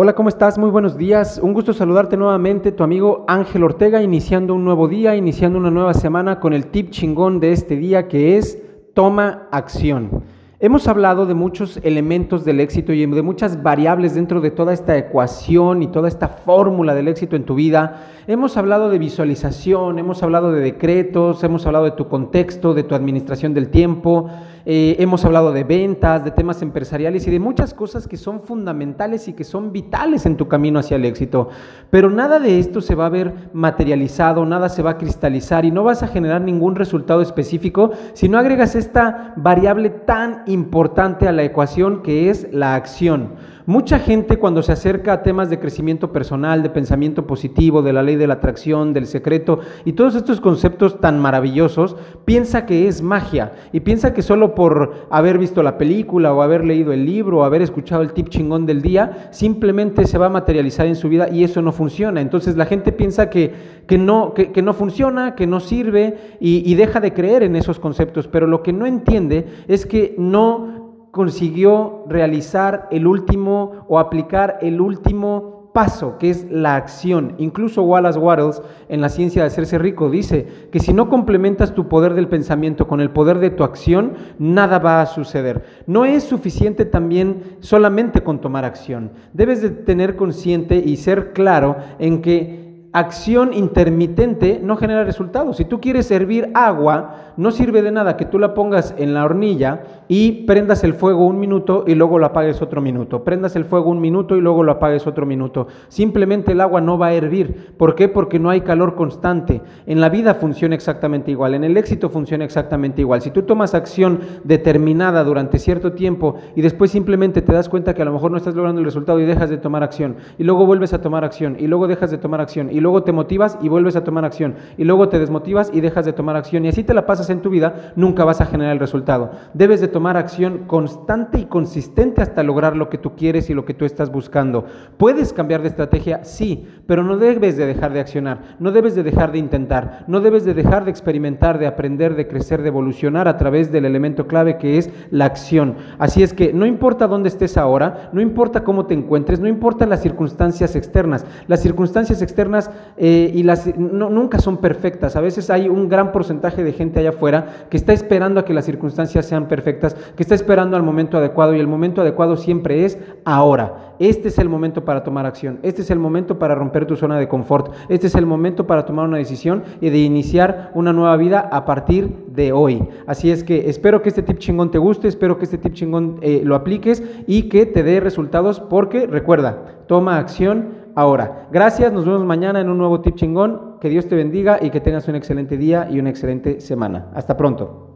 Hola, ¿cómo estás? Muy buenos días. Un gusto saludarte nuevamente, tu amigo Ángel Ortega, iniciando un nuevo día, iniciando una nueva semana con el tip chingón de este día que es toma acción. Hemos hablado de muchos elementos del éxito y de muchas variables dentro de toda esta ecuación y toda esta fórmula del éxito en tu vida. Hemos hablado de visualización, hemos hablado de decretos, hemos hablado de tu contexto, de tu administración del tiempo, eh, hemos hablado de ventas, de temas empresariales y de muchas cosas que son fundamentales y que son vitales en tu camino hacia el éxito. Pero nada de esto se va a ver materializado, nada se va a cristalizar y no vas a generar ningún resultado específico si no agregas esta variable tan importante a la ecuación que es la acción. Mucha gente cuando se acerca a temas de crecimiento personal, de pensamiento positivo, de la ley de la atracción, del secreto y todos estos conceptos tan maravillosos, piensa que es magia y piensa que solo por haber visto la película o haber leído el libro o haber escuchado el tip chingón del día, simplemente se va a materializar en su vida y eso no funciona. Entonces la gente piensa que, que, no, que, no funciona, que no sirve y, y deja de creer en esos conceptos, pero lo que no entiende es que no consiguió realizar el último o aplicar el último paso, que es la acción. Incluso Wallace Wattles, en la ciencia de hacerse rico, dice que si no complementas tu poder del pensamiento con el poder de tu acción, nada va a suceder. No es suficiente también solamente con tomar acción. Debes de tener consciente y ser claro en que acción intermitente no genera resultados. Si tú quieres servir agua, no sirve de nada que tú la pongas en la hornilla y prendas el fuego un minuto y luego lo apagues otro minuto. Prendas el fuego un minuto y luego lo apagues otro minuto. Simplemente el agua no va a hervir. ¿Por qué? Porque no hay calor constante. En la vida funciona exactamente igual. En el éxito funciona exactamente igual. Si tú tomas acción determinada durante cierto tiempo y después simplemente te das cuenta que a lo mejor no estás logrando el resultado y dejas de tomar acción y luego vuelves a tomar acción y luego dejas de tomar acción y luego te motivas y vuelves a tomar acción, y luego te desmotivas y dejas de tomar acción, y así te la pasas en tu vida, nunca vas a generar el resultado. Debes de tomar acción constante y consistente hasta lograr lo que tú quieres y lo que tú estás buscando. ¿Puedes cambiar de estrategia? Sí, pero no debes de dejar de accionar, no debes de dejar de intentar, no debes de dejar de experimentar, de aprender, de crecer, de evolucionar a través del elemento clave que es la acción. Así es que no importa dónde estés ahora, no importa cómo te encuentres, no importa las circunstancias externas, las circunstancias externas eh, y las, nunca son perfectas. A veces hay un gran porcentaje de gente allá afuera que está esperando a que las circunstancias sean que está esperando al momento adecuado y el momento adecuado siempre es ahora. Este es el momento para tomar acción, este es el momento para romper tu zona de confort, este es el momento para tomar una decisión y de iniciar una nueva vida a partir de hoy. Así es que espero que este tip chingón te guste, espero que este tip chingón eh, lo apliques y que te dé resultados porque recuerda, toma acción ahora. Gracias, nos vemos mañana en un nuevo tip chingón. Que Dios te bendiga y que tengas un excelente día y una excelente semana. Hasta pronto.